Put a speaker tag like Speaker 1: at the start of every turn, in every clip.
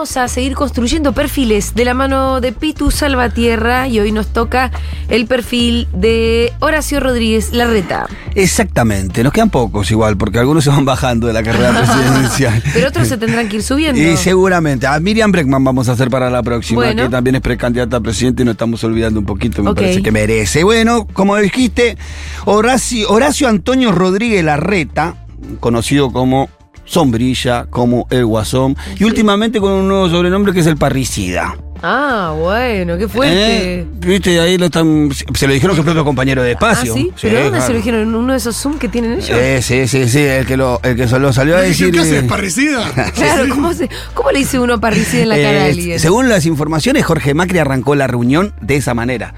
Speaker 1: Vamos a seguir construyendo perfiles de la mano de Pitu Salvatierra y hoy nos toca el perfil de Horacio Rodríguez Larreta.
Speaker 2: Exactamente, nos quedan pocos igual, porque algunos se van bajando de la carrera presidencial.
Speaker 1: Pero otros se tendrán que ir subiendo.
Speaker 2: Y seguramente. A Miriam Breckman vamos a hacer para la próxima,
Speaker 1: Bueno.
Speaker 2: que también es precandidata a presidente y nos estamos olvidando un poquito, me parece que merece. Bueno, como dijiste, Horacio, Horacio Antonio Rodríguez Larreta, conocido como Sombrilla, como El Guasón, y últimamente con un nuevo sobrenombre que es el Parricida.
Speaker 1: Ah, bueno, qué fuerte.
Speaker 2: ¿Eh? Viste, ahí lo están. Se lo dijeron que es propio compañero de
Speaker 1: Ah,
Speaker 2: espacio.
Speaker 1: ¿sí? ¿Pero dónde se lo dijeron? ¿En uno de esos Zoom que tienen ellos?
Speaker 2: Eh, sí, sí, sí, el que lo, el que solo salió a decir.
Speaker 3: ¿Qué haces,
Speaker 2: eh,
Speaker 3: parricida?
Speaker 1: Claro, ¿cómo, se- ¿cómo le dice uno parricida en la cara a
Speaker 2: eh,
Speaker 1: alguien?
Speaker 2: según las informaciones, Jorge Macri arrancó la reunión de esa manera.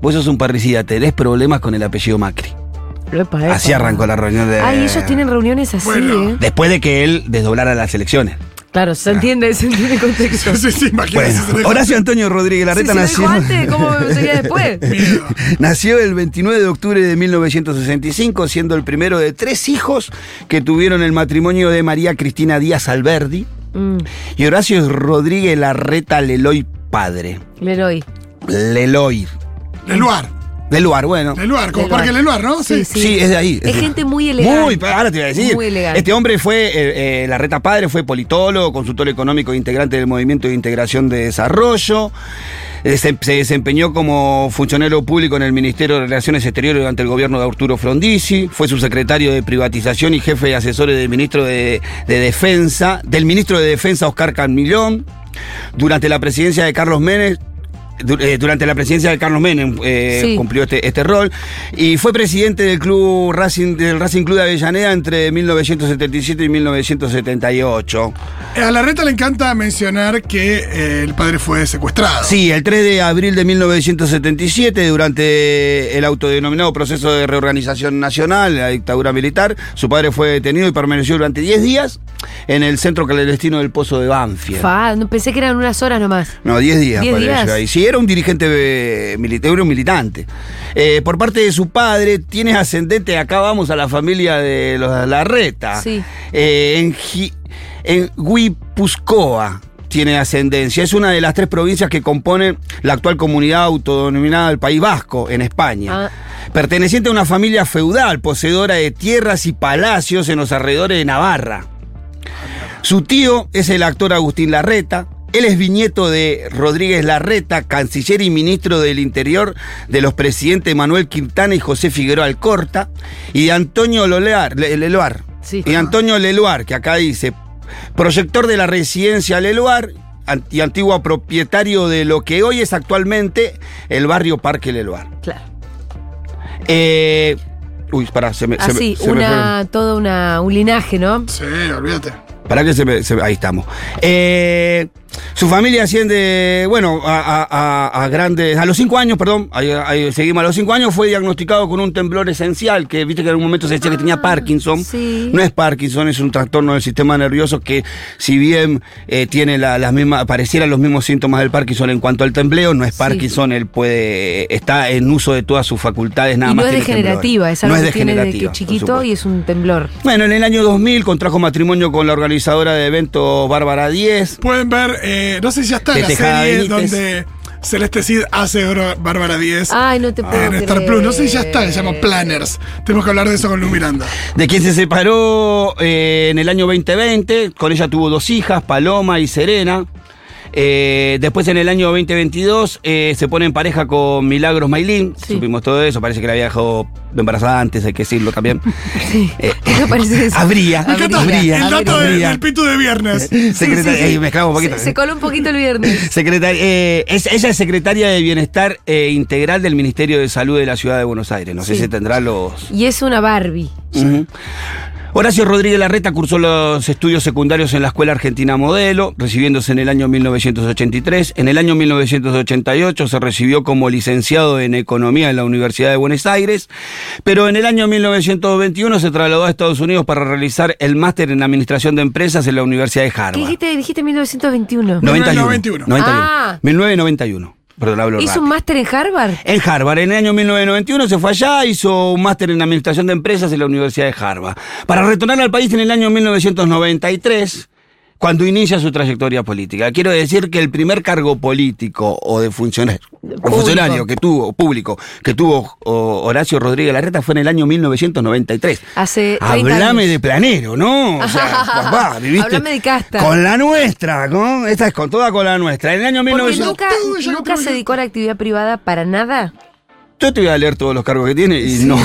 Speaker 2: Vos sos un parricida, tenés problemas con el apellido Macri.
Speaker 1: Epa, epa.
Speaker 2: Así arrancó la reunión de.
Speaker 1: Ay, ellos tienen reuniones así,
Speaker 3: Bueno.
Speaker 1: ¿eh?
Speaker 2: Después de que él desdoblara las elecciones.
Speaker 1: Claro, se entiende, se entiende el contexto.
Speaker 3: Sí, sí, imagínate.
Speaker 2: Bueno, Horacio Antonio Rodríguez Larreta
Speaker 1: lo
Speaker 2: nació.
Speaker 1: antes, ¿cómo sería después?
Speaker 2: Nació el 29 de octubre de 1965, siendo el primero de tres hijos que tuvieron el matrimonio de María Cristina Díaz Alberdi
Speaker 1: Mm,
Speaker 2: y Horacio Rodríguez Larreta Leloy padre.
Speaker 1: Leroy.
Speaker 2: Leloy.
Speaker 3: Leluar.
Speaker 2: Leluar, bueno.
Speaker 3: Leluar, como. Parque Leluar, ¿no?
Speaker 1: Sí,
Speaker 2: Sí, es de ahí.
Speaker 1: Es gente muy elegante.
Speaker 2: Muy, ahora te iba a decir.
Speaker 1: Muy elegante.
Speaker 2: Este hombre fue, eh, eh, Larreta Padre, fue politólogo, consultor económico e integrante del Movimiento de Integración de Desarrollo. Eh, Se, se desempeñó como funcionario público en el Ministerio de Relaciones Exteriores durante el gobierno de Arturo Frondizi. Fue subsecretario de Privatización y jefe de asesores del ministro de, de Defensa, del ministro de Defensa Oscar Camillón. Durante la presidencia de Carlos Menem, durante la presidencia de Carlos Menem eh,
Speaker 1: Sí.
Speaker 2: cumplió este, este rol y fue presidente del club Racing del Racing Club de Avellaneda entre 1977 y 1978.
Speaker 3: Eh, A la reta le encanta mencionar que eh, el padre fue secuestrado.
Speaker 2: Sí, el 3 de abril de 1977, durante el autodenominado proceso de reorganización nacional, la dictadura militar, su padre fue detenido y permaneció durante 10 días en el centro clandestino del Pozo de Banfield.
Speaker 1: Fa, no, pensé que eran unas horas nomás.
Speaker 2: No, 10 días
Speaker 1: 10
Speaker 2: pareció
Speaker 1: días.
Speaker 2: ahí. Sí, era un dirigente eh, militar, era un militante. Eh, por parte de su padre, tiene ascendente, acá vamos a la familia de los Larreta.
Speaker 1: Sí.
Speaker 2: Eh, en, en Guipuzcoa tiene ascendencia. Es una de las tres provincias que componen la actual comunidad autodenominada del País Vasco, en España.
Speaker 1: Ah.
Speaker 2: Perteneciente a una familia feudal, poseedora de tierras y palacios en los alrededores de Navarra. Su tío es el actor Agustín Larreta. Él es viñeto de Rodríguez Larreta, canciller y ministro del Interior de los presidentes Manuel Quintana y José Figueroa Alcorta, y de Antonio Lolear, Le- Leluar.
Speaker 1: Sí.
Speaker 2: Y Antonio Leluar, que acá dice, proyector de la residencia Leluar y antiguo propietario de lo que hoy es actualmente el barrio Parque Leluar.
Speaker 1: Claro.
Speaker 2: Eh, uy, pará, se me, se me-
Speaker 1: Así,
Speaker 2: se me
Speaker 1: una, todo una, un linaje, ¿no?
Speaker 3: Sí, olvídate.
Speaker 2: Para que se me, se me- ahí estamos. Eh, su familia asciende, bueno, a, a- a- a grandes, a los cinco años, perdón, ahí, ahí seguimos, a los cinco años fue diagnosticado con un temblor esencial, que viste que en un momento se decía que tenía
Speaker 1: Ah,
Speaker 2: Parkinson.
Speaker 1: sí.
Speaker 2: No es Parkinson, es un trastorno del sistema nervioso que si bien eh, tiene la- las mismas, parecieran los mismos síntomas del Parkinson en cuanto al tembleo, no es
Speaker 1: Sí.
Speaker 2: Parkinson, él puede, está en uso de todas sus facultades, nada
Speaker 1: y no
Speaker 2: más
Speaker 1: es degenerativa, es algo
Speaker 2: no es
Speaker 1: que tiene desde que
Speaker 2: degenerativa, por
Speaker 1: chiquito y es un temblor.
Speaker 2: Bueno, en el año 2000 contrajo matrimonio con la organizadora de eventos Bárbara 10.
Speaker 3: Pueden ver, eh, no sé si ya está
Speaker 2: De
Speaker 3: la serie
Speaker 2: Benítez.
Speaker 3: donde Celeste Cid hace Bárbara- Bárbara 10
Speaker 1: Ay, no te puedo
Speaker 3: en Star. Plus. No sé si ya está, se llama Planners. Tenemos que hablar de eso con Lu Miranda.
Speaker 2: De quien se separó eh, en el año 2020. Con ella tuvo dos hijas, Paloma y Serena. Eh, después en el año 2022 eh, se pone en pareja con Milagros Mailín.
Speaker 1: Sí.
Speaker 2: Supimos todo eso. Parece que la había dejado embarazada antes, hay que decirlo también.
Speaker 1: Sí.
Speaker 2: Eh,
Speaker 1: ¿Qué te parece eso?
Speaker 2: habría, habría,
Speaker 3: el dato del pitu de viernes.
Speaker 2: Secretaria-
Speaker 1: Sí, sí, sí.
Speaker 2: eh, mezclamos un poquito.
Speaker 1: Se, se coló un poquito el viernes.
Speaker 2: Secretaria, eh, es- ella es secretaria de Bienestar eh, Integral del Ministerio de Salud de la Ciudad de Buenos Aires. No sé si tendrá los.
Speaker 1: Y es una Barbie.
Speaker 2: Ujú. Horacio Rodríguez Larreta cursó los estudios secundarios en la Escuela Argentina Modelo, recibiéndose en el año 1983. En el año 1988 se recibió como licenciado en Economía en la Universidad de Buenos Aires, pero en el año 1921 se trasladó a Estados Unidos para realizar el máster en Administración de Empresas en la Universidad de
Speaker 1: ¿Qué
Speaker 2: Harvard.
Speaker 1: dijiste? Dijiste 1921.
Speaker 2: 91.
Speaker 3: 91.
Speaker 2: 91.
Speaker 1: Ah.
Speaker 2: 1991. Perdón, hablo
Speaker 1: ¿Hizo
Speaker 2: rápido.
Speaker 1: un máster en Harvard?
Speaker 2: En Harvard, en el año 1991 se fue allá, hizo un máster en Administración de Empresas en la Universidad de Harvard. Para retornar al país en el año 1993, cuando inicia su trayectoria política. Quiero decir que el primer cargo político o de funcionario, o funcionario que tuvo, público, que tuvo o, Horacio Rodríguez Larreta fue en el año 1993.
Speaker 1: Hace 30
Speaker 2: Hablame
Speaker 1: años.
Speaker 2: de planero, ¿no? O sea, papá, viviste.
Speaker 1: Hablame de casta.
Speaker 2: Con la nuestra, ¿no? Esta es con toda con la nuestra. En el año
Speaker 1: Porque
Speaker 2: 1900.
Speaker 1: nunca, nunca se dedicó a la actividad privada para nada.
Speaker 2: Yo te voy a leer todos los cargos que tiene y no.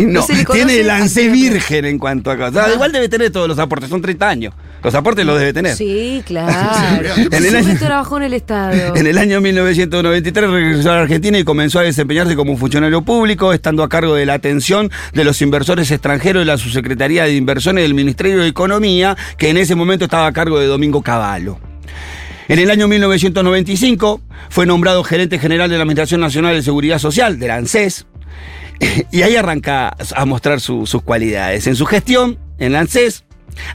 Speaker 2: no. Tiene lance
Speaker 1: actividad.
Speaker 2: virgen en cuanto a cosas. Igual debe tener todos los aportes, son 30 años. Los aportes los debe tener.
Speaker 1: Sí, claro.
Speaker 3: En
Speaker 2: el año-
Speaker 1: trabajó en el Estado.
Speaker 2: En el año 1993 regresó a la Argentina y comenzó a desempeñarse como funcionario público, estando a cargo de la atención de los inversores extranjeros de la Subsecretaría de Inversiones del Ministerio de Economía, que en ese momento estaba a cargo de Domingo Cavallo. En el año 1995 fue nombrado gerente general de la Administración Nacional de Seguridad Social, de la ANSES, y ahí arranca a mostrar su- sus cualidades. En su gestión, en la ANSES,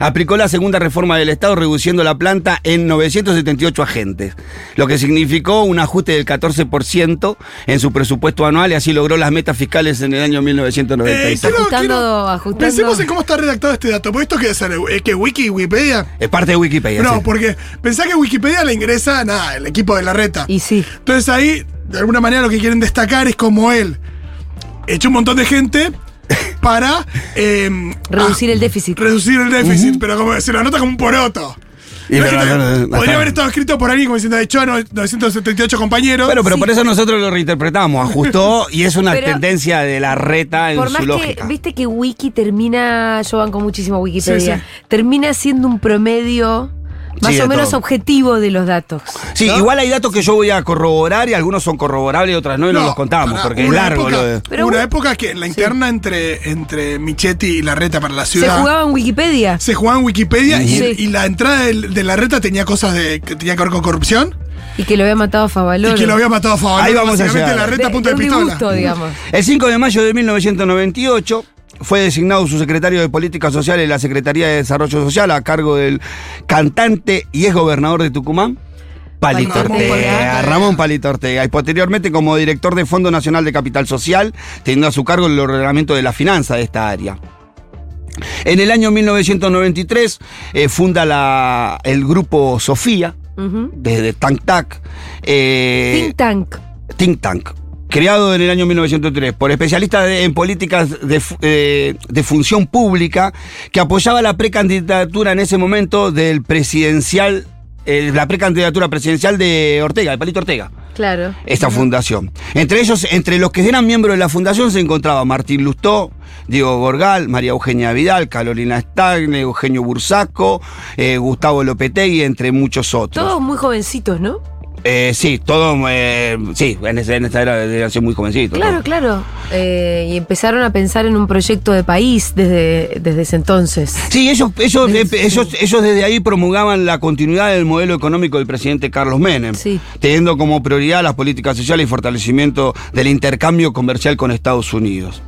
Speaker 2: aplicó la segunda reforma del Estado reduciendo la planta en 978 agentes, lo que significó un ajuste del 14% en su presupuesto anual y así logró las metas fiscales en el año 1996.
Speaker 3: quiero-
Speaker 1: Ajustando,
Speaker 3: quiero-
Speaker 1: ajustando.
Speaker 3: Pensemos en cómo está redactado este dato. Porque esto que es eh, que Wiki, Wikipedia.
Speaker 2: Es parte de Wikipedia.
Speaker 3: No,
Speaker 2: sí.
Speaker 3: porque pensá que Wikipedia le ingresa, nada, el equipo de la reta.
Speaker 1: Y sí.
Speaker 3: Entonces ahí, de alguna manera, lo que quieren destacar es como él echó un montón de gente para em,
Speaker 1: Reducir
Speaker 3: ah,
Speaker 1: el déficit.
Speaker 3: reducir el déficit, pero como se lo anota como un poroto.
Speaker 2: Y
Speaker 3: No que
Speaker 2: no,
Speaker 3: podría
Speaker 2: no.
Speaker 3: haber estado escrito por alguien como diciendo a no- 978 compañeros.
Speaker 2: Bueno, pero
Speaker 1: Sí.
Speaker 2: por eso nosotros lo reinterpretamos, ajustó y es una
Speaker 1: Pero-
Speaker 2: tendencia de la reta en
Speaker 1: Por
Speaker 2: su
Speaker 1: más que,
Speaker 2: lógica.
Speaker 1: viste que Wiki termina, yo banco muchísimo Wikipedia,
Speaker 3: Sí,
Speaker 1: termina siendo un promedio más
Speaker 2: Sí,
Speaker 1: o
Speaker 2: de
Speaker 1: menos
Speaker 2: todo.
Speaker 1: objetivo de los datos.
Speaker 2: Sí,
Speaker 1: ¿no?
Speaker 2: igual hay datos que yo voy a corroborar y algunos son corroborables y otras no y no, los contamos porque es
Speaker 3: una
Speaker 2: largo
Speaker 3: época-
Speaker 2: lo de...
Speaker 1: Pero
Speaker 3: una
Speaker 1: bueno.
Speaker 3: época que la interna entre, entre Michetti y la reta para la
Speaker 1: Se
Speaker 3: ciudad.
Speaker 1: jugaba en Wikipedia.
Speaker 3: se jugaba en Wikipedia y,
Speaker 1: Sí.
Speaker 3: y la entrada del- de, la reta tenía cosas de, que tenía que ver con corrupción
Speaker 1: Y que lo había matado a Favaloro.
Speaker 3: y que lo había matado a favor.
Speaker 2: Ahí vamos a llegar.
Speaker 3: la reta
Speaker 1: de,
Speaker 3: punta de,
Speaker 1: de un
Speaker 3: pistola.
Speaker 1: disgusto, digamos.
Speaker 2: El 5 de mayo de 1998 fue designado su secretario de Política Social en la Secretaría de Desarrollo Social a cargo del cantante y ex gobernador de Tucumán. Palito Ortega. Ramón Palito Ortega, y posteriormente como director de Fondo Nacional de Capital Social, teniendo a su cargo el ordenamiento de la finanza de esta área. En el año 1993 eh, funda la- el grupo Sofía, desde Tank Tac. eh,
Speaker 1: Think Tank.
Speaker 2: Think Tank, creado en el año 1903 por especialistas de- en políticas de, eh, de función pública que apoyaba la precandidatura en ese momento del presidencial, eh, la precandidatura presidencial de Ortega, de Palito Ortega.
Speaker 1: Claro.
Speaker 2: Esta fundación. Entre ellos, entre los que eran miembros de la fundación se encontraba Martín Lustó, Diego Gorgal, María Eugenia Vidal, Carolina Stagne, Eugenio Bursaco, eh, Gustavo Lopetegui, entre muchos otros.
Speaker 1: Todos muy jovencitos, ¿no?
Speaker 2: Eh, sí, todo, eh, sí, en, ese- en esta era ser muy jovencitos.
Speaker 1: Claro,
Speaker 2: ¿no?
Speaker 1: claro. Eh, y empezaron a pensar en un proyecto de país desde, desde ese entonces.
Speaker 2: Sí, ellos, ellos,
Speaker 1: Sí,
Speaker 2: eh,
Speaker 1: sí.
Speaker 2: ellos, ellos desde ahí promulgaban la continuidad del modelo económico del presidente Carlos Menem,
Speaker 1: Sí.
Speaker 2: teniendo como prioridad las políticas sociales y fortalecimiento del intercambio comercial con Estados Unidos.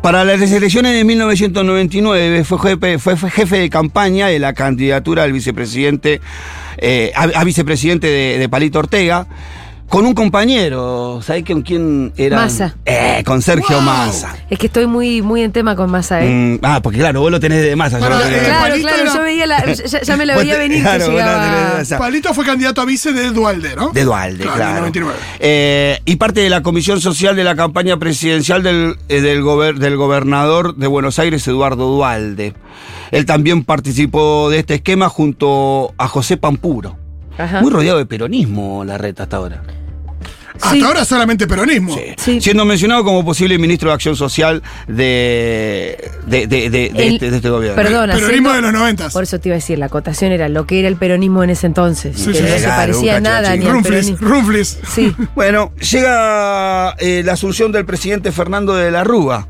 Speaker 2: Para las elecciones de 1999 fue jefe, fue jefe de campaña de la candidatura del vicepresidente, eh, a, vicepresidente de, de Palito Ortega, con un compañero, ¿sabés con quién era?
Speaker 1: Massa.
Speaker 2: Eh, con Sergio
Speaker 3: Wow.
Speaker 2: Massa.
Speaker 1: Es que estoy muy, muy en tema con Massa, ¿eh?
Speaker 2: Mm, ah, porque claro, vos lo tenés de Massa. yo lo tenés
Speaker 3: eh,
Speaker 1: Claro, claro,
Speaker 3: era-
Speaker 1: yo veía la, ya, ya me la
Speaker 2: Vos
Speaker 1: veía
Speaker 2: te-
Speaker 1: venir
Speaker 2: claro,
Speaker 1: que llegaba.
Speaker 2: tenés esa.
Speaker 3: Palito fue candidato a vice de Dualde, ¿no?
Speaker 2: De Dualde,
Speaker 3: Claro,
Speaker 2: claro.
Speaker 3: en el 99.
Speaker 2: Eh, y parte de la comisión social de la campaña presidencial del, eh, del, gober- del gobernador de Buenos Aires, Eduardo Dualde. Él también participó de este esquema junto a José Pampuro.
Speaker 1: Ajá.
Speaker 2: Muy rodeado de peronismo la reta hasta ahora.
Speaker 3: Hasta
Speaker 1: Sí.
Speaker 3: ahora solamente peronismo.
Speaker 1: Sí.
Speaker 2: Siendo mencionado como posible ministro de Acción Social de, de, de- de- de
Speaker 1: El-
Speaker 2: este, de este gobierno.
Speaker 1: Perdón,
Speaker 3: Peronismo
Speaker 1: haciendo-
Speaker 3: de los noventas.
Speaker 1: Por eso te iba a decir, la acotación era lo que era el peronismo en ese entonces.
Speaker 3: Sí,
Speaker 1: que
Speaker 3: sí,
Speaker 1: no se
Speaker 2: claro,
Speaker 1: parecía nada ni peronismo.
Speaker 3: Rumflis.
Speaker 1: Sí.
Speaker 2: Bueno, llega eh, la asunción del presidente Fernando de la Rúa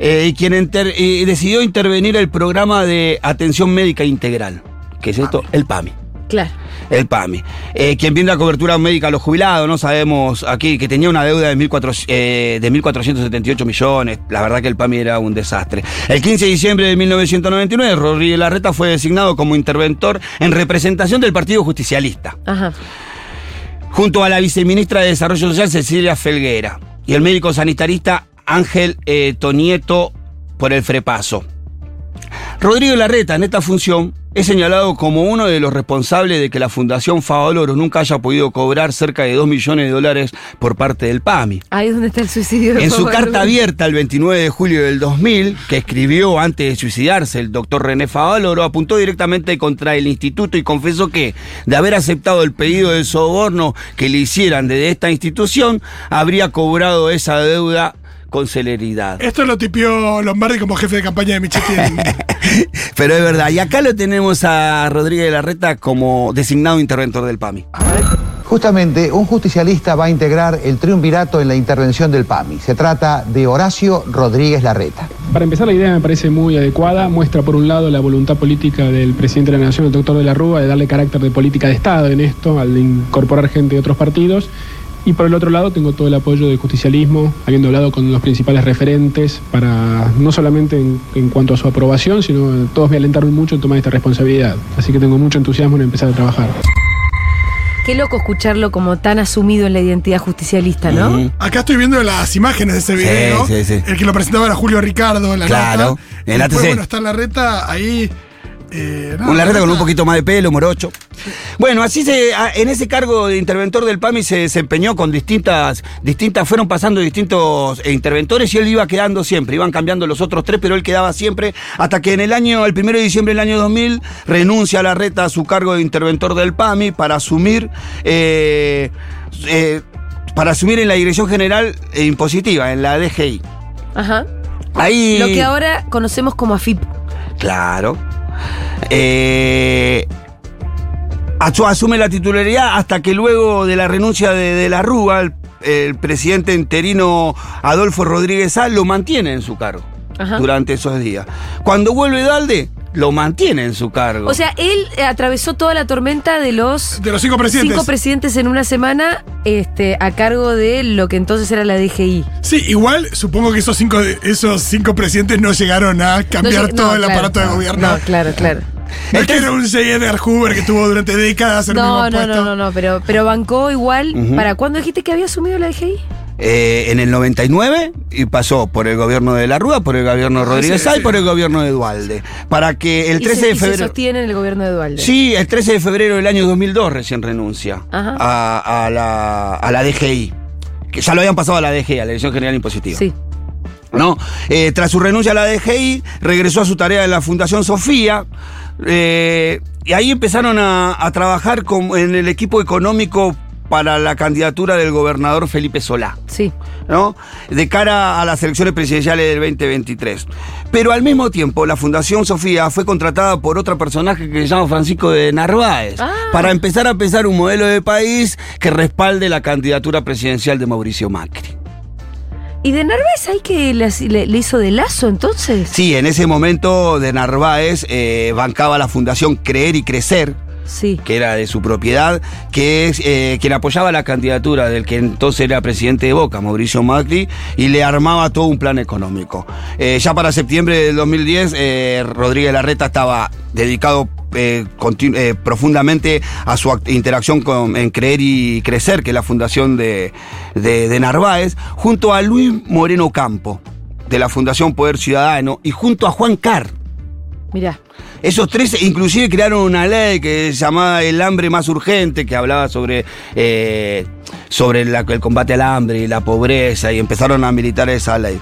Speaker 2: eh, y quien decidió intervenir el programa de atención médica integral. ¿Qué es esto? El PAMI.
Speaker 1: Claro.
Speaker 2: El PAMI. Eh, quien brinda cobertura médica a los jubilados, no sabemos aquí, que tenía una deuda de 1.400, eh, 1.478 millones. La verdad que el PAMI era un desastre. El 15 de diciembre de 1999, Rodríguez Larreta fue designado como interventor en representación del Partido Justicialista,
Speaker 1: Ajá.
Speaker 2: junto a la viceministra de Desarrollo Social, Cecilia Felguera, y el médico sanitarista Ángel eh, Tonieto por el Frepaso. Rodrigo Larreta en esta función es señalado como uno de los responsables de que la Fundación Favaloro nunca haya podido cobrar cerca de 2 millones de dólares por parte del PAMI.
Speaker 1: Ahí es donde está el suicidio. de
Speaker 2: En su carta abierta el 29 de julio del 2000, que escribió antes de suicidarse el doctor René Favaloro, apuntó directamente contra el instituto y confesó que, de haber aceptado el pedido de soborno que le hicieran desde esta institución, habría cobrado esa deuda con celeridad.
Speaker 3: Esto lo tipió Lombardi como jefe de campaña de Michetti.
Speaker 2: Pero es verdad, y acá lo tenemos a Rodríguez Larreta como designado interventor del PAMI.
Speaker 4: Justamente, un justicialista va a integrar el triunvirato en la intervención del PAMI. Se trata de Horacio Rodríguez Larreta.
Speaker 5: Para empezar, la idea me parece muy adecuada. Muestra, por un lado, la voluntad política del presidente de la Nación, el doctor de la Rúa, de darle carácter de política de Estado en esto, al incorporar gente de otros partidos. Y por el otro lado, tengo todo el apoyo del justicialismo, habiendo hablado con los principales referentes, para no solamente en, en cuanto a su aprobación, sino todos me alentaron mucho en tomar esta responsabilidad. Así que tengo mucho entusiasmo en empezar a trabajar.
Speaker 1: Qué loco escucharlo como tan asumido en la identidad justicialista, ¿no?
Speaker 3: Acá estoy viendo las imágenes de ese video.
Speaker 2: sí, sí.
Speaker 3: El que lo presentaba era Julio Ricardo en la
Speaker 2: Claro,
Speaker 3: nota.
Speaker 2: en la
Speaker 3: después, bueno, está la reta ahí. Eh, nada,
Speaker 2: Un Larreta con un poquito más de pelo, morocho. Bueno, así se, en ese cargo de interventor del PAMI se desempeñó con distintas, distintas, fueron pasando distintos eh, interventores y él iba quedando siempre, iban cambiando los otros tres, pero él quedaba siempre, hasta que en el año, el primero de diciembre del año 2000, renuncia a Larreta a su cargo de interventor del PAMI para asumir, eh, eh, para asumir en la Dirección General Impositiva, en la DGI.
Speaker 1: Ajá.
Speaker 2: Ahí.
Speaker 1: Lo que ahora conocemos como AFIP.
Speaker 2: Claro. Eh, asu- asume la titularidad hasta que luego de la renuncia de, de la Rúa, el, el presidente interino Adolfo Rodríguez Sá lo mantiene en su cargo
Speaker 1: Ajá.
Speaker 2: durante esos días. Cuando vuelve Dalde, lo mantiene en su cargo.
Speaker 1: O sea, él eh, atravesó toda la tormenta de los
Speaker 3: De los cinco presidentes.
Speaker 1: cinco presidentes en una semana este, a cargo de lo que entonces era la DGI.
Speaker 3: Sí, igual supongo que esos cinco, esos cinco presidentes no llegaron a cambiar
Speaker 1: No
Speaker 3: todo
Speaker 1: no,
Speaker 3: el
Speaker 1: claro.
Speaker 3: aparato de gobierno.
Speaker 1: No, claro, claro.
Speaker 3: No es que era un J. Edgar Hoover que tuvo durante décadas el
Speaker 1: No,
Speaker 3: mismo
Speaker 1: no,
Speaker 3: puesto.
Speaker 1: no, no, no, pero, pero bancó igual. ¿Para cuándo dijiste que había asumido la DGI?
Speaker 2: Eh, en el 99 y pasó por el gobierno de la Rúa, por el gobierno de Rodríguez
Speaker 3: sí,
Speaker 2: Sá y por el gobierno de Dualde. Para que el
Speaker 1: Y
Speaker 2: 13
Speaker 1: se-
Speaker 2: de
Speaker 1: y se
Speaker 2: febrero.
Speaker 1: sostiene en el gobierno de Dualde.
Speaker 2: Sí, el 13 de febrero del año 2002 recién renuncia a, a la, a la DGI. Que ya lo habían pasado a la DGI, a la Dirección General Impositiva.
Speaker 1: Sí.
Speaker 2: ¿no? Eh, tras su renuncia a la DGI, regresó a su tarea en la Fundación Sofía. eh, y ahí empezaron a, a trabajar con- en el equipo económico para la candidatura del gobernador Felipe Solá.
Speaker 1: Sí.
Speaker 2: ¿no? De cara a las elecciones presidenciales del 2023. Pero al mismo tiempo, la Fundación Sofía fue contratada por otro personaje que se llama Francisco de Narváez,
Speaker 1: Ah.
Speaker 2: para empezar a pensar un modelo de país que respalde la candidatura presidencial de Mauricio Macri.
Speaker 1: ¿Y de Narváez ahí que le hizo de lazo entonces?
Speaker 2: Sí, en ese momento de Narváez eh, bancaba la Fundación Creer y Crecer,
Speaker 1: Sí.
Speaker 2: que era de su propiedad, que es eh, quien apoyaba la candidatura del que entonces era presidente de Boca, Mauricio Macri, y le armaba todo un plan económico. Eh, ya para septiembre del 2010, eh, Rodríguez Larreta estaba dedicado eh, eh, profundamente a su interacción con, en Creer y Crecer, que es la fundación de, de- de Narváez, junto a Luis Moreno Campo, de la Fundación Poder Ciudadano, y junto a Juan Carr.
Speaker 1: Mirá.
Speaker 2: Esos tres inclusive crearon una ley que se llamaba El hambre más urgente, que hablaba sobre, eh, sobre el combate al hambre y la pobreza, y empezaron a militar esa ley.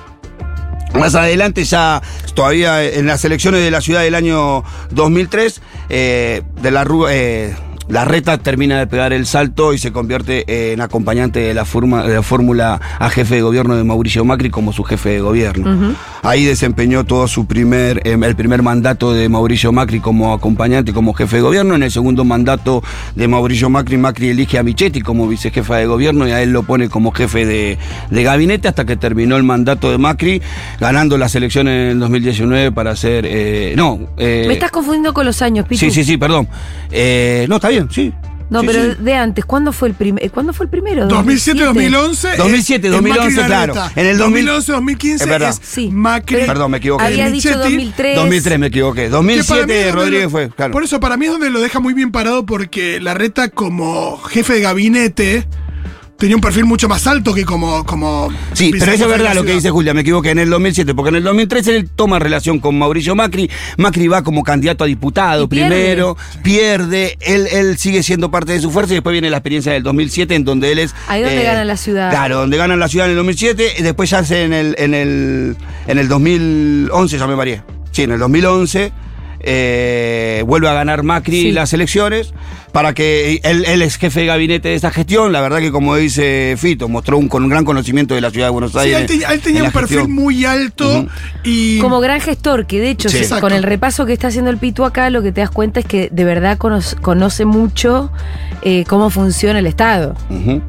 Speaker 2: Más adelante, ya todavía en las elecciones de la ciudad del año 2003, eh, de la eh, La reta termina de pegar el salto y se convierte en acompañante de la, forma- de la fórmula a jefe de gobierno de Mauricio Macri como su jefe de gobierno. Ahí desempeñó todo su primer, em, el primer mandato de Mauricio Macri como acompañante, como jefe de gobierno. En el segundo mandato de Mauricio Macri, Macri elige a Michetti como vicejefa de gobierno y a él lo pone como jefe de, de gabinete hasta que terminó el mandato de Macri, ganando las elecciones en el 2019 para ser... eh, no, eh,
Speaker 1: Me estás confundiendo con los años, Pitu.
Speaker 2: Sí, sí, sí, perdón. Eh, no, está bien, sí.
Speaker 1: No,
Speaker 2: Sí,
Speaker 1: pero
Speaker 2: sí.
Speaker 1: de antes, ¿cuándo fue el primer? ¿Cuándo fue el primero?
Speaker 3: 2007, 2011. es-
Speaker 2: 2007,
Speaker 3: es
Speaker 2: 2011,
Speaker 3: Macri
Speaker 2: claro. En el 2000
Speaker 3: 2011, 2015
Speaker 2: Es verdad.
Speaker 3: es
Speaker 1: Sí.
Speaker 3: Macri.
Speaker 1: Pero-
Speaker 2: Perdón, me equivoqué.
Speaker 1: Había dicho
Speaker 3: Michetti,
Speaker 1: 2003.
Speaker 2: 2003 me equivoqué.
Speaker 3: Que para mí
Speaker 2: 2007
Speaker 3: es donde
Speaker 2: Rodríguez
Speaker 3: lo-
Speaker 2: fue, claro.
Speaker 3: Por eso, para mí es donde lo deja muy bien parado porque Larreta como jefe de gabinete tenía un perfil mucho más alto que como. como
Speaker 2: Sí, pero eso es verdad lo que dice Julia, me equivoqué en el 2007, porque en el 2013 él toma relación con Mauricio Macri, Macri va como candidato a diputado
Speaker 1: pierde.
Speaker 2: primero, pierde, él, él sigue siendo parte de su fuerza y después viene la experiencia del 2007 en donde él es... eh,
Speaker 1: Ahí donde gana la ciudad.
Speaker 2: Claro, donde gana la ciudad en el 2007, y después ya hace en el, en el, en el 2011, ya me mareé, sí, en el 2011... eh, vuelve a ganar Macri
Speaker 1: Sí.
Speaker 2: las elecciones para que él, él es jefe de gabinete de esa gestión. La verdad que como dice Fito, mostró un, con un gran conocimiento de la ciudad de Buenos
Speaker 3: Sí,
Speaker 2: Aires.
Speaker 3: él, tenía- él tenía
Speaker 2: en
Speaker 3: un perfil
Speaker 2: gestión.
Speaker 3: muy alto y.
Speaker 1: Como gran gestor, que de hecho,
Speaker 2: Sí.
Speaker 1: se-
Speaker 3: Exacto.
Speaker 1: con el repaso que está haciendo el Pitu acá, lo que te das cuenta es que de verdad cono- conoce mucho eh, cómo funciona el Estado.
Speaker 2: Ujú.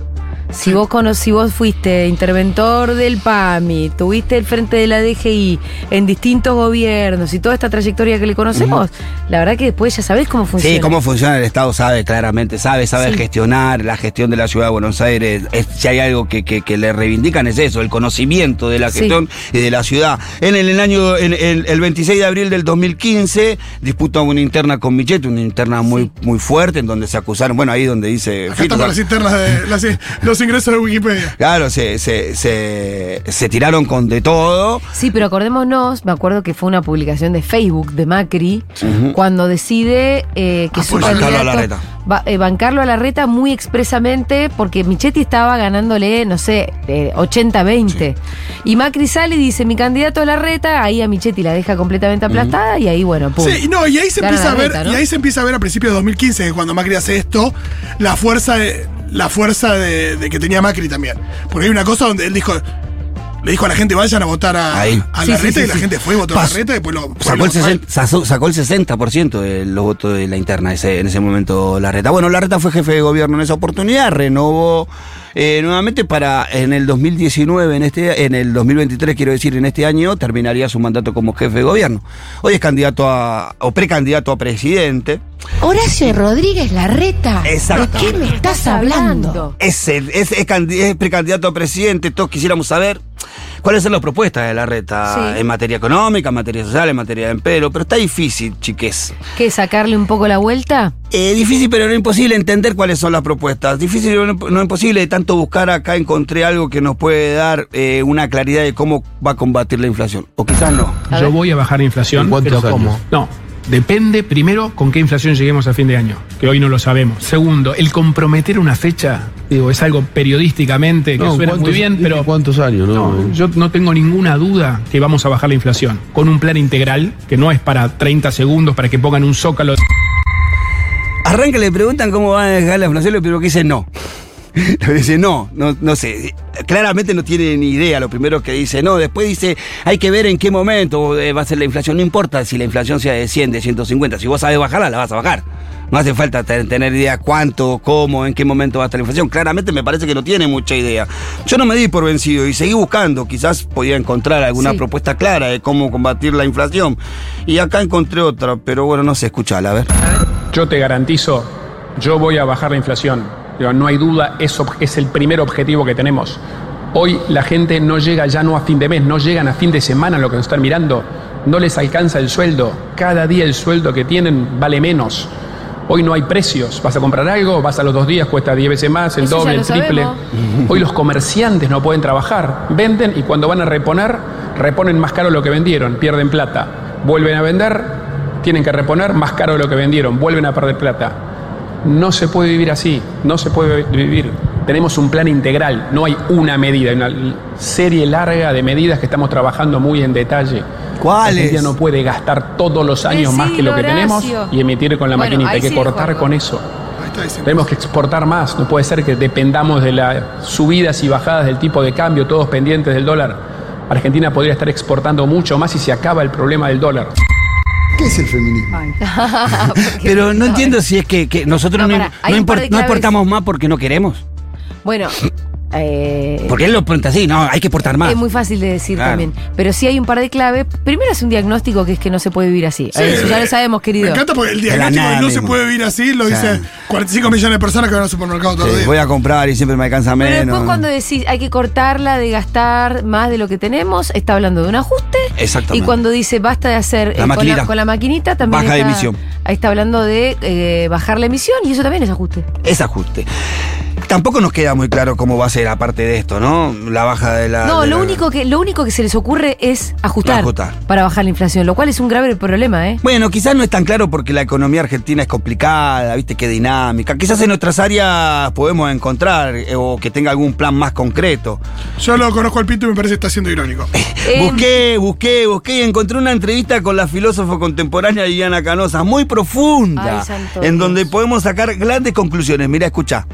Speaker 1: Si vos, cono- si vos fuiste interventor del PAMI, tuviste el frente de la DGI en distintos gobiernos y toda esta trayectoria que le conocemos, la verdad que después ya sabés cómo funciona.
Speaker 2: Sí, cómo funciona el Estado sabe claramente, sabe, sabe
Speaker 1: Sí.
Speaker 2: gestionar la gestión de la ciudad de Buenos Aires. Es- si hay algo que, que- que le reivindican es eso, el conocimiento de la
Speaker 1: Sí.
Speaker 2: gestión y de la ciudad. En el, el año, en el, el 26 de abril del 2015, disputa una interna con Michetti, una interna muy, muy fuerte, en donde se acusaron, bueno, ahí donde dice
Speaker 3: Acá
Speaker 2: Fito,
Speaker 3: estamos las internas de las- los ingresos de Wikipedia.
Speaker 2: Claro, se, se, se, se tiraron con de todo.
Speaker 1: Sí, pero acordémonos, me acuerdo que fue una publicación de Facebook de Macri cuando decide eh, que su
Speaker 3: Apoyar.
Speaker 1: candidato Eh, bancarlo a la reta muy expresamente porque Michetti estaba ganándole, no sé, eh, 80-20. Y Macri sale y dice, mi candidato a la reta, ahí a Michetti la deja completamente aplastada y ahí, bueno, pum.
Speaker 3: Sí, no, y ahí se empieza a ver, y ahí se empieza a ver a principios de 2015, que cuando Macri hace esto, la fuerza de, la fuerza de, de que tenía Macri también. Porque hay una cosa donde él dijo, le dijo a la gente vayan a votar a, a
Speaker 1: Sí,
Speaker 3: la
Speaker 1: sí,
Speaker 3: reta
Speaker 1: sí,
Speaker 3: y la
Speaker 1: sí.
Speaker 3: gente fue y votó a la reta y después lo
Speaker 2: Sacó el,
Speaker 3: después lo-
Speaker 2: 60, sacó- el 60% de los votos de la interna ese, en ese momento Larreta. Bueno, Larreta fue jefe de gobierno en esa oportunidad, renovó eh, nuevamente para en el 2019, en este, en el 2023, quiero decir, en este año, terminaría su mandato como jefe de gobierno. Hoy es candidato a, o precandidato a presidente.
Speaker 6: Horacio Rodríguez Larreta.
Speaker 2: Exacto.
Speaker 6: ¿De qué me estás hablando?
Speaker 2: Es, el- es, es candi- es precandidato a presidente, todos quisiéramos saber cuáles son las propuestas de Larreta
Speaker 1: Sí.
Speaker 2: en materia económica, en materia social, en materia de empleo, pero está difícil, chiques.
Speaker 1: ¿Qué, sacarle un poco la vuelta?
Speaker 2: Eh, difícil, pero no imposible entender cuáles son las propuestas. Difícil, pero no, no imposible. De tanto buscar acá encontré algo que nos puede dar eh, una claridad de cómo va a combatir la inflación. O quizás no.
Speaker 5: Yo voy a bajar la inflación.
Speaker 7: ¿En cuántos
Speaker 5: pero
Speaker 7: años?
Speaker 5: No. Depende, primero, con qué inflación lleguemos a fin de año, que hoy no lo sabemos. Segundo, el comprometer una fecha, digo, es algo periodísticamente que
Speaker 7: No,
Speaker 5: suena muy
Speaker 7: ¿cuántos-
Speaker 5: bien, pero
Speaker 7: ¿Cuántos años? No,
Speaker 5: no, yo no tengo ninguna duda que vamos a bajar la inflación con un plan integral, que no es para 30 segundos, para que pongan un zócalo.
Speaker 2: Arranca, le preguntan cómo va a dejar la inflación, lo primero que dice no. Dice no, no, no sé. Claramente no tiene ni idea. Lo primero que dice no. Después dice hay que ver en qué momento eh, va a ser la inflación. No importa si la inflación sea de 100, de 150. Si vos sabés bajarla, la vas a bajar. No hace falta te- tener idea cuánto, cómo, en qué momento va a estar la inflación. Claramente me parece que no tiene mucha idea. Yo no me di por vencido y seguí buscando. Quizás podía encontrar alguna
Speaker 1: Sí.
Speaker 2: propuesta clara de cómo combatir la inflación. Y acá encontré otra, pero bueno, no sé, escuchala, a ver.
Speaker 5: Yo te garantizo, yo voy a bajar la inflación. Digo, no hay duda, es, ob- es el primer objetivo que tenemos. Hoy la gente no llega ya no a fin de mes, no llegan a fin de semana lo que nos están mirando. No les alcanza el sueldo. Cada día el sueldo que tienen vale menos. Hoy no hay precios. Vas a comprar algo, vas a los dos días, cuesta 10 veces más, el
Speaker 1: Eso
Speaker 5: doble, el triple.
Speaker 1: sabemos.
Speaker 5: Hoy los comerciantes no pueden trabajar. Venden y cuando van a reponer, reponen más caro lo que vendieron, pierden plata. Vuelven a vender, tienen que reponer más caro lo que vendieron, vuelven a perder plata. No se puede vivir así, no se puede vivir. Tenemos un plan integral, no hay una medida, hay una serie larga de medidas que estamos trabajando muy en detalle.
Speaker 2: ¿Cuáles?
Speaker 5: La Argentina no puede gastar todos los años más que lo que tenemos
Speaker 1: Horacio.
Speaker 5: y emitir con la
Speaker 1: Bueno,
Speaker 5: maquinita, hay que
Speaker 1: sí
Speaker 5: cortar con eso. Tenemos que exportar más, no puede ser que dependamos de las subidas y bajadas del tipo de cambio, todos pendientes del dólar. Argentina podría estar exportando mucho más y se acaba el problema del dólar.
Speaker 7: ¿Qué es el feminismo?
Speaker 2: Pero no entiendo si es que, que nosotros
Speaker 1: No,
Speaker 2: no, exportamos más porque no queremos.
Speaker 1: Bueno, eh,
Speaker 2: Porque él lo pregunta así, no, hay que exportar más.
Speaker 1: es muy fácil de decir
Speaker 2: Claro.
Speaker 1: también. Pero sí hay un par de claves. Primero es un diagnóstico que es que no se puede vivir así. Eso ya lo sabemos,
Speaker 3: Me
Speaker 1: querido.
Speaker 3: encanta porque el
Speaker 2: De
Speaker 3: diagnóstico de no se puede vivir así lo
Speaker 2: Sí.
Speaker 3: dice 45 millones de personas que van al supermercado todos los días.
Speaker 2: voy a comprar y siempre me alcanza
Speaker 1: Pero
Speaker 2: menos.
Speaker 1: después cuando decís hay que cortarla de gastar más de lo que tenemos, está hablando de un ajuste.
Speaker 2: Exactamente.
Speaker 1: Y cuando dice basta de hacer
Speaker 2: La
Speaker 1: eh, con, la, con la maquinita, también
Speaker 2: Baja de
Speaker 1: está,
Speaker 2: emisión.
Speaker 1: Ahí está hablando de eh, bajar la emisión y eso también es ajuste.
Speaker 2: Es ajuste. Tampoco nos queda muy claro cómo va a ser aparte de esto, ¿no? La baja de la.
Speaker 1: No,
Speaker 2: de
Speaker 1: lo
Speaker 2: la-
Speaker 1: único que lo único que se les ocurre es ajustar,
Speaker 2: Ajustar.
Speaker 1: para bajar la inflación, lo cual es un grave problema, ¿eh?
Speaker 2: Bueno, quizás no es tan claro porque la economía argentina es complicada, viste qué dinámica. Quizás en nuestras áreas podemos encontrar eh, o que tenga algún plan más concreto.
Speaker 3: Yo lo conozco al Pito y me parece que está siendo irónico.
Speaker 1: Eh,
Speaker 2: Busqué, busqué, busqué y encontré una entrevista con la filósofa contemporánea Liliana Canosa, muy profunda,
Speaker 1: Ay,
Speaker 2: en donde podemos sacar grandes conclusiones. Mira, escucha.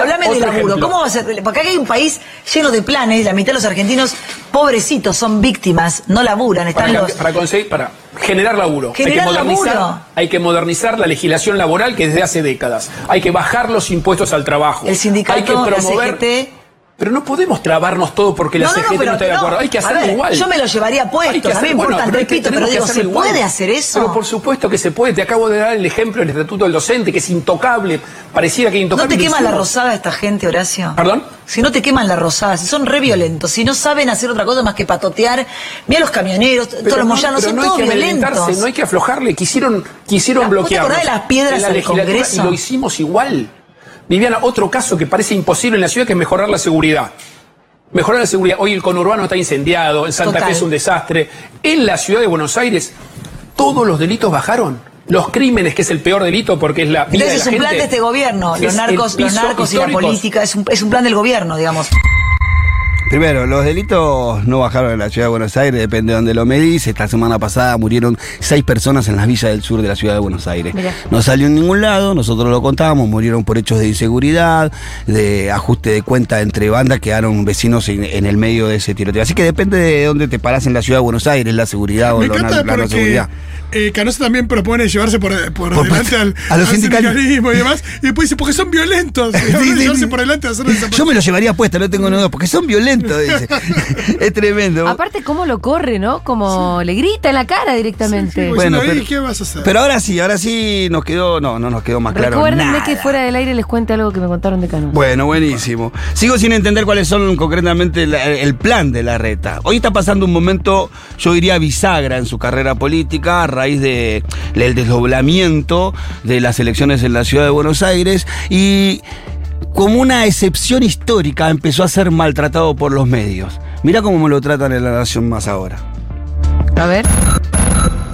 Speaker 8: Háblame de laburo.
Speaker 5: ejemplo.
Speaker 8: ¿Cómo va a ser? Porque acá hay un país lleno de planes, la mitad de los argentinos, pobrecitos, son víctimas, no laburan, están
Speaker 5: Para,
Speaker 8: los.
Speaker 5: para conseguir, para generar laburo.
Speaker 8: Generar
Speaker 5: hay que modernizar,
Speaker 8: laburo.
Speaker 5: hay que modernizar la legislación laboral que desde hace décadas. Hay que bajar los impuestos al trabajo.
Speaker 8: El sindicato,
Speaker 5: hay que
Speaker 8: la
Speaker 5: promover.
Speaker 8: CGT.
Speaker 5: Pero no podemos trabarnos todo porque la CGT no, está de acuerdo. Hay que hacerlo
Speaker 8: ver,
Speaker 5: igual.
Speaker 8: Yo me lo llevaría puesto, a mí me importa
Speaker 5: pero
Speaker 8: el
Speaker 5: hay que-
Speaker 8: pito, pero digo, ¿se
Speaker 5: igual.
Speaker 8: puede hacer eso?
Speaker 5: Pero por supuesto que se puede. Te acabo de dar el ejemplo del Estatuto del Docente, que es intocable. Pareciera que es
Speaker 8: ¿No
Speaker 5: intocable.
Speaker 8: te queman la rosada esta gente, Horacio?
Speaker 5: ¿Perdón?
Speaker 8: Si no te queman la rosada, si son re violentos, si no saben hacer otra cosa más que patotear, mira los camioneros, todos los
Speaker 5: no-
Speaker 8: moyanos,
Speaker 5: pero
Speaker 8: son
Speaker 5: no
Speaker 8: todos violentos.
Speaker 5: no hay que aflojarle. Quisieron, quisieron
Speaker 8: ¿Vos te
Speaker 5: bloquear.
Speaker 8: de las piedras al Congreso?
Speaker 5: Y lo hicimos igual. Viviana, otro caso que parece imposible en la ciudad que es mejorar la seguridad. Mejorar la seguridad. Hoy el conurbano está incendiado, en Santa
Speaker 8: Total.
Speaker 5: Fe es un desastre. En la ciudad de Buenos Aires, todos los delitos bajaron. Los crímenes, que es el peor delito porque es la vida
Speaker 8: Entonces
Speaker 5: de
Speaker 8: es un plan de este gobierno, los narcos, los narcos y la política, es un, es un plan del gobierno, digamos.
Speaker 2: Primero, los delitos no bajaron en la ciudad de Buenos Aires, depende de dónde lo medís. Esta semana pasada murieron seis personas en las villas del sur de la ciudad de Buenos Aires.
Speaker 1: Mirá.
Speaker 2: No salió en ningún lado, nosotros lo contábamos, murieron por hechos de inseguridad, de ajuste de cuenta entre bandas, quedaron vecinos en, en el medio de ese tiroteo. Así que depende de dónde te parás en la ciudad de Buenos Aires, la seguridad o
Speaker 3: Me
Speaker 2: la, la no seguridad.
Speaker 3: Eh, Canosa también propone llevarse por, por,
Speaker 2: Por
Speaker 3: delante al,
Speaker 2: a los
Speaker 3: al sindicalismo y demás. Y después dice, porque son violentos. Y
Speaker 2: Sí, sí,
Speaker 3: llevarse
Speaker 2: sí.
Speaker 3: por delante a hacer.
Speaker 2: Yo me lo llevaría puesta, no tengo duda, porque son violentos, dice. es tremendo.
Speaker 1: Aparte, cómo lo corre, ¿no? Como le grita en la cara directamente.
Speaker 2: Bueno, pero-
Speaker 3: "Ey, ¿qué vas a hacer?
Speaker 2: Pero ahora sí, ahora sí nos quedó, no, no nos quedó más claro.
Speaker 1: Recuérdenme
Speaker 2: nada.
Speaker 1: que fuera del aire les cuente algo que me contaron de Cano.
Speaker 2: Bueno, buenísimo. Sigo sin entender cuáles son concretamente la- el plan de la reta. Hoy está pasando un momento, yo diría, bisagra en su carrera política a del desdoblamiento de las elecciones en la ciudad de Buenos Aires y como una excepción histórica empezó a ser maltratado por los medios. Mira cómo me lo tratan en la Nación más ahora.
Speaker 1: A ver.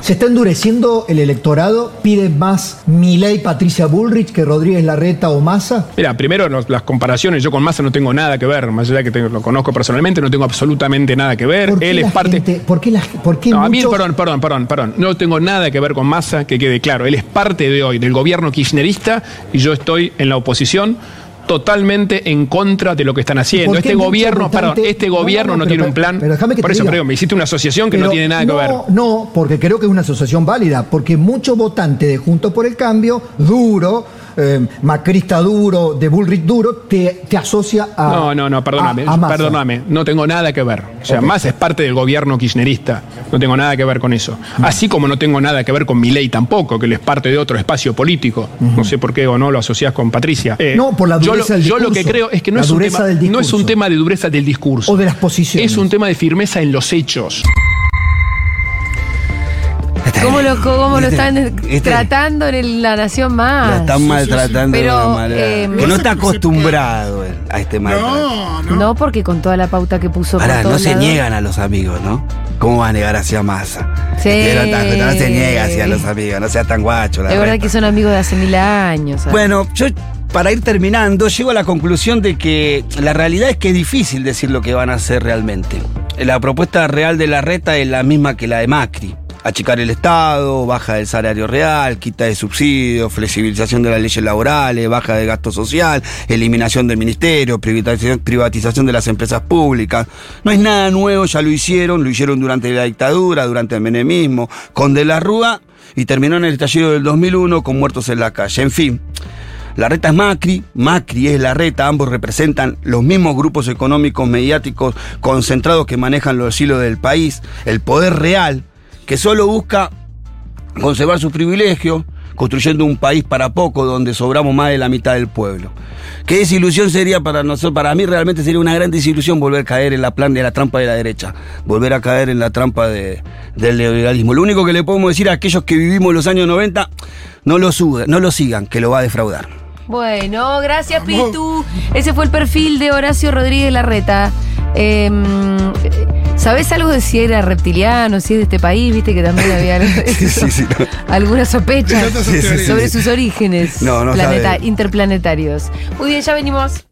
Speaker 9: Se está endureciendo el electorado, piden más Milei, Patricia Bullrich que Rodríguez Larreta o Massa.
Speaker 5: Mira, primero las comparaciones, yo con Massa no tengo nada que ver, más allá de que lo conozco personalmente, no tengo absolutamente nada que ver.
Speaker 9: ¿Por qué
Speaker 5: Él es parte.
Speaker 9: gente- ¿Por qué, la- por qué
Speaker 5: No, a mí, perdón, perdón, perdón, perdón. No tengo nada que ver con Massa, que quede claro. Él es parte de hoy del gobierno kirchnerista y yo estoy en la oposición totalmente en contra de lo que están haciendo. Este gobierno, perdón, este
Speaker 9: No, no,
Speaker 5: gobierno
Speaker 9: no, pero-
Speaker 5: tiene un plan.
Speaker 9: pero déjame que
Speaker 5: Por eso, creo, me hiciste una asociación que no
Speaker 9: Pero
Speaker 5: tiene nada que ver.
Speaker 9: No, no, porque creo que es una asociación válida, porque muchos votantes de Juntos por el Cambio, duro, eh, macrista duro, de Bullrich duro, te, te asocia a.
Speaker 5: No, no, no, perdóname,
Speaker 9: a- a Massa.
Speaker 5: perdóname, no tengo nada que ver. O sea. Massa es parte del gobierno kirchnerista, no tengo nada que ver con eso. Así como no tengo nada que ver con Milei tampoco, que él es parte de otro espacio político. No sé por qué o no lo asociás con Patricia. Eh,
Speaker 9: No, por la
Speaker 5: yo
Speaker 9: dureza
Speaker 5: lo,
Speaker 9: del
Speaker 5: yo lo que
Speaker 9: discurso.
Speaker 5: creo es que no, es un, tema, no es un
Speaker 9: discurso.
Speaker 5: tema de dureza del discurso.
Speaker 9: O de las posiciones.
Speaker 5: Es un tema de firmeza en los hechos.
Speaker 1: ¿Cómo lo, cómo lo
Speaker 2: Este-
Speaker 1: están
Speaker 2: este-
Speaker 1: tratando en el- la Nación Más?
Speaker 2: Lo están maltratando
Speaker 1: Pero,
Speaker 2: de una manera
Speaker 1: eh,
Speaker 2: que no está acostumbrado a este maltrato.
Speaker 3: No, no.
Speaker 1: No, porque con toda la pauta que puso
Speaker 2: Ahora, no se
Speaker 1: lados-
Speaker 2: niegan a los amigos, ¿no? ¿Cómo va a negar hacia masa?
Speaker 1: Sí.
Speaker 2: No se niega hacia los amigos, no sea tan guacho. la
Speaker 1: Es verdad
Speaker 2: reta.
Speaker 1: que son amigos de hace mil años. ¿sabes?
Speaker 2: Bueno, yo para ir terminando, llego a la conclusión de que la realidad es que es difícil decir lo que van a hacer realmente. La propuesta real de la reta es la misma que la de Macri. Achicar el Estado, baja del salario real, quita de subsidios, flexibilización de las leyes laborales, baja de gasto social, eliminación del ministerio, privatización, privatización de las empresas públicas. No es nada nuevo, ya lo hicieron, lo hicieron durante la dictadura, durante el menemismo, con De la Rúa y terminó en el estallido del 2001 con muertos en la calle. En fin. La reta es Macri, Macri es la reta, ambos representan los mismos grupos económicos mediáticos concentrados que manejan los hilos del país, el poder real, que solo busca conservar sus privilegios, construyendo un país para poco donde sobramos más de la mitad del pueblo. ¿Qué desilusión sería para nosotros? Para mí realmente sería una gran desilusión volver a caer en la plan de la trampa de la derecha, volver a caer en la trampa de, del neoliberalismo. Lo único que le podemos decir a aquellos que vivimos los años 90, no lo, no lo sigan, que lo va a defraudar.
Speaker 1: Bueno, gracias Pitu. Ese fue el perfil de Horacio Rodríguez Larreta. Eh, ¿Sabés algo de si era reptiliano, si es de este país? Viste que también había
Speaker 2: Sí, sí, sí.
Speaker 1: algunas sospechas sobre sus orígenes
Speaker 2: No,
Speaker 1: interplanetarios. Muy bien, ya venimos.